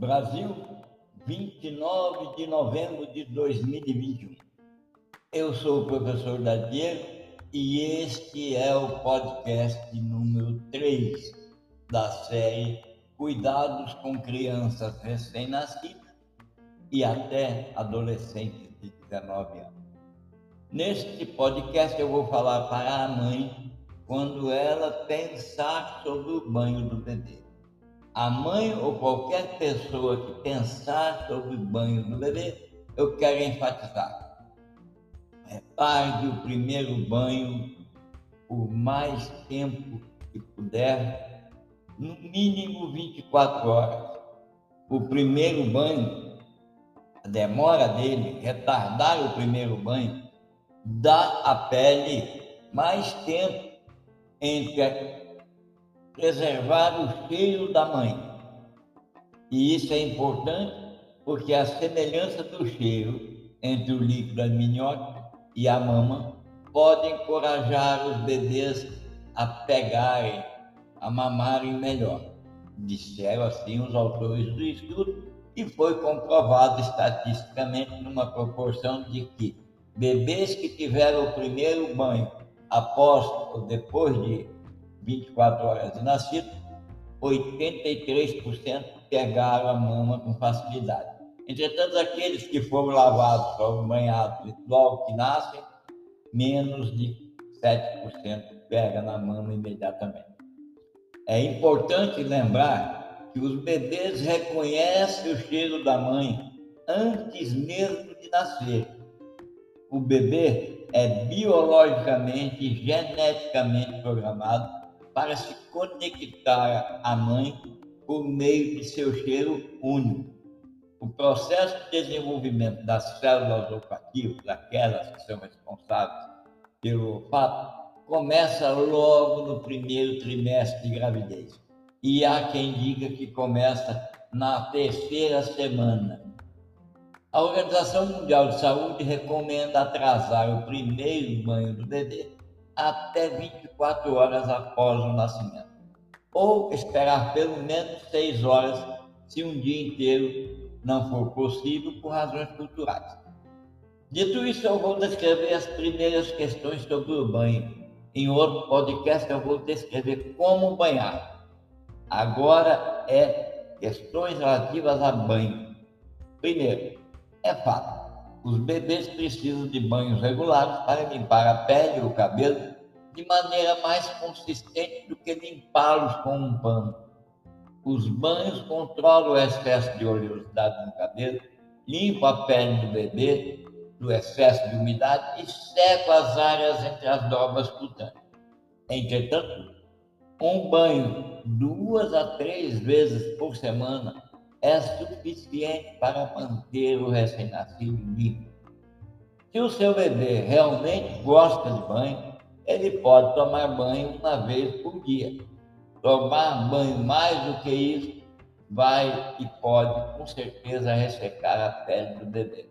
Brasil, 29 de novembro de 2021. Eu sou o professor Dadiero e este é o podcast número 3 da série Cuidados com Crianças Recém-Nascidas e até adolescentes de 19 anos. Neste podcast eu vou falar para a mãe quando ela pensar sobre o banho do bebê. A mãe ou qualquer pessoa que pensar sobre o banho do bebê, eu quero enfatizar. Repare o primeiro banho por mais tempo que puder, no mínimo 24 horas. O primeiro banho, a demora dele, retardar o primeiro banho, dá à pele mais tempo entre preservar o cheiro da mãe. E isso é importante porque a semelhança do cheiro entre o líquido amniótico e a mama pode encorajar os bebês a pegarem, a mamarem melhor. Disseram assim os autores do estudo e foi comprovado estatisticamente numa proporção de que bebês que tiveram o primeiro banho após ou depois de 24 horas de nascido, 83% pegaram a mama com facilidade. Entretanto, aqueles que foram lavados, foram banhados logo que nascem, menos de 7% pega na mama imediatamente. É importante lembrar que os bebês reconhecem o cheiro da mãe antes mesmo de nascer. O bebê é biologicamente e geneticamente programado para se conectar à mãe por meio de seu cheiro único. O processo de desenvolvimento das células olfativas, aquelas que são responsáveis pelo olfato, começa logo no primeiro trimestre de gravidez. E há quem diga que começa na terceira semana a Organização Mundial de Saúde recomenda atrasar o primeiro banho do bebê até 24 horas após o nascimento, ou esperar pelo menos 6 horas se um dia inteiro não for possível por razões culturais. Dito isso, eu vou descrever as primeiras questões sobre o banho. Em outro podcast, eu vou descrever como banhar. Agora é questões relativas a banho. Primeiro, é fato. Os bebês precisam de banhos regulares para limpar a pele e o cabelo de maneira mais consistente do que limpá-los com um pano. Os banhos controlam o excesso de oleosidade no cabelo, limpam a pele do bebê do excesso de umidade e secam as áreas entre as dobras cutâneas. Entretanto, um banho duas a três vezes por semana é suficiente para manter o recém-nascido limpo. Se o seu bebê realmente gosta de banho, ele pode tomar banho uma vez por dia. Tomar banho mais do que isso vai e pode com certeza ressecar a pele do bebê.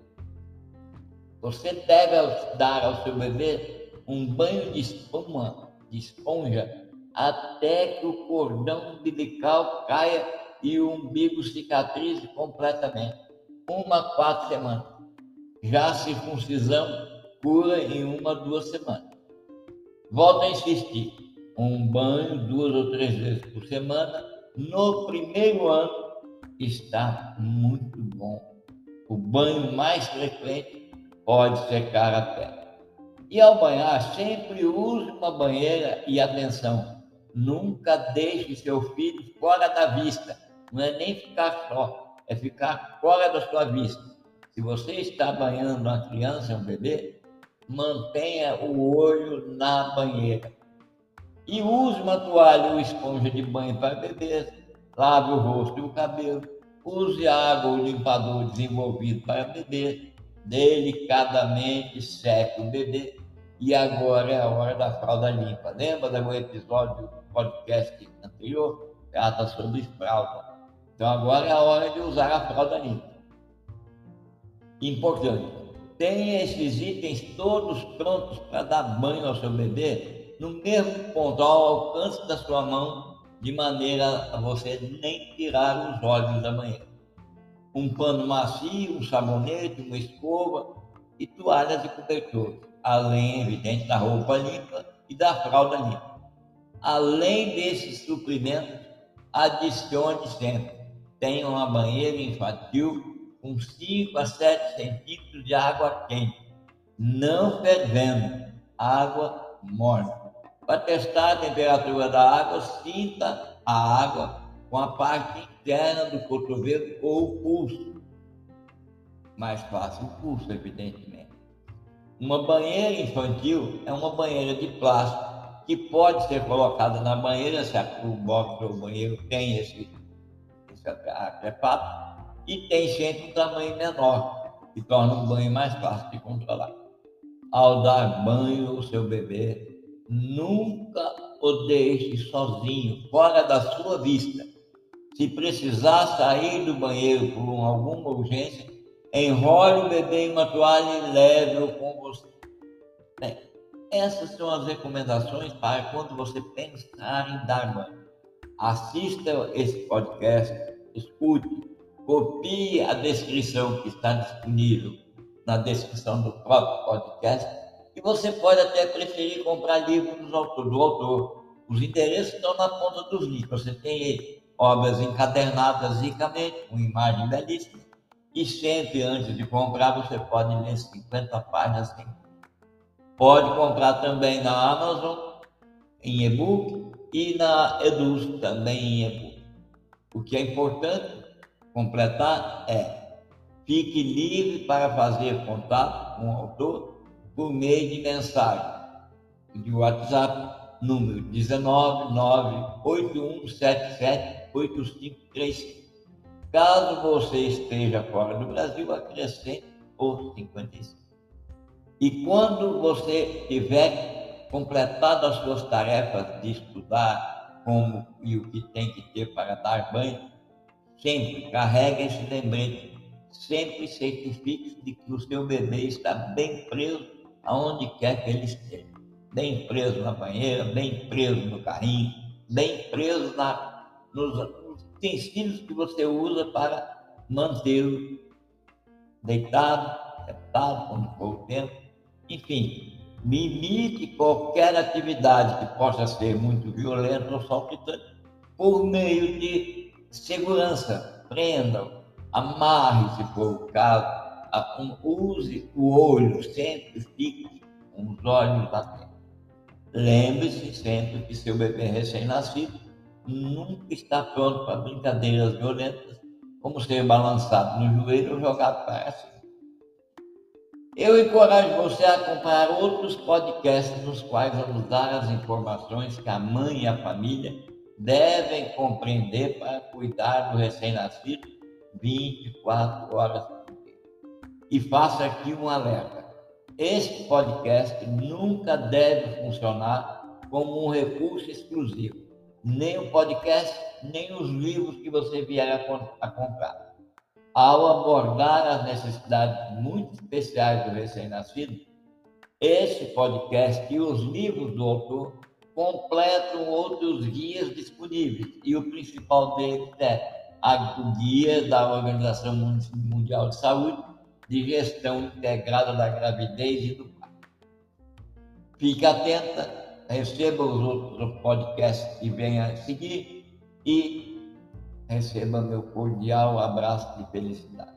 Você deve dar ao seu bebê um banho de espuma, de esponja, até que o cordão umbilical caia e o umbigo cicatrize completamente. Uma a quatro semanas. Já a circuncisão cura em uma, duas semanas. Volto a insistir. Um banho duas ou três vezes por semana no primeiro ano está muito bom. O banho mais frequente pode secar a pele. E ao banhar, sempre use uma banheira e atenção, nunca deixe seu filho fora da vista não é nem ficar só, é ficar fora da sua vista. Se você está banhando uma criança, um bebê, mantenha o olho na banheira. E use uma toalha ou esponja de banho para bebês. Lave o rosto e o cabelo. Use água ou limpador desenvolvido para bebê. Delicadamente seque o bebê. E agora é a hora da fralda limpa. Lembra do episódio do podcast anterior? Trata sobre fralda. Então agora é a hora de usar a fralda limpa. Importante, tenha esses itens todos prontos para dar banho ao seu bebê no mesmo ponto, ao alcance da sua mão, de maneira a você nem tirar os olhos da manhã. um pano macio, um sabonete, uma escova e toalhas e cobertores, além, evidente, da roupa limpa e da fralda limpa. Além desses suprimentos, adicione sempre. Tenha uma banheira infantil com 5 a 7 centímetros de água quente, não fervendo, água morna. Para testar a temperatura da água, sinta a água com a parte interna do cotovelo ou o pulso. Mais fácil o pulso, evidentemente. Uma banheira infantil é uma banheira de plástico que pode ser colocada na banheira, se o box ou o banheiro tem esse, esse e tem sempre um tamanho menor, que torna o banho mais fácil de controlar. Ao dar banho ao seu bebê, nunca o deixe sozinho, fora da sua vista se precisar sair do banheiro por alguma urgência, enrole o bebê em uma toalha e leve-o com você. Bem, essas são as recomendações para quando você pensar em dar banho. Assista esse podcast, escute, copie a descrição que está disponível na descrição do próprio podcast e você pode até preferir comprar livros do autor. Do autor. Os endereços estão na ponta dos livros. Você tem obras encadernadas ricamente, com imagem belíssima. E sempre antes de comprar, você pode ler 50 páginas. Pode comprar também na Amazon, em e-book, e na Eduz, também em e-book. O que é importante completar é fique livre para fazer contato com o autor por meio de mensagem de WhatsApp número 19981778535. Caso você esteja fora do Brasil, acrescente o 55. E quando você tiver completado as suas tarefas de estudar como e o que tem que ter para dar banho, sempre carregue esse lembrete, sempre certifique de que o seu bebê está bem preso aonde quer que ele esteja bem preso na banheira, bem preso no carrinho, bem preso na, nos, nos utensílios que você usa para mantê-lo deitado, sentado, quando for o tempo. Enfim, limite qualquer atividade que possa ser muito violenta ou saltitante por meio de segurança. Prenda, amarre, se for o use o olho, sempre fique com os olhos atentos. Lembre-se sempre que seu bebê recém-nascido nunca está pronto para brincadeiras violentas, como ser balançado no joelho ou jogado para cima. Eu encorajo você a acompanhar outros podcasts nos quais vamos dar as informações que a mãe e a família devem compreender para cuidar do recém-nascido 24 horas por dia. E faço aqui um alerta este podcast nunca deve funcionar como um recurso exclusivo, nem o podcast, nem os livros que você vier a, a comprar. Ao abordar as necessidades muito especiais do recém-nascido, este podcast e os livros do autor completam outros guias disponíveis, e o principal deles é o guia da Organização Mundial de Saúde, de gestão integrada da gravidez e do parto. Fique atenta, receba os outros podcasts que venham a seguir e receba meu cordial abraço de felicidade.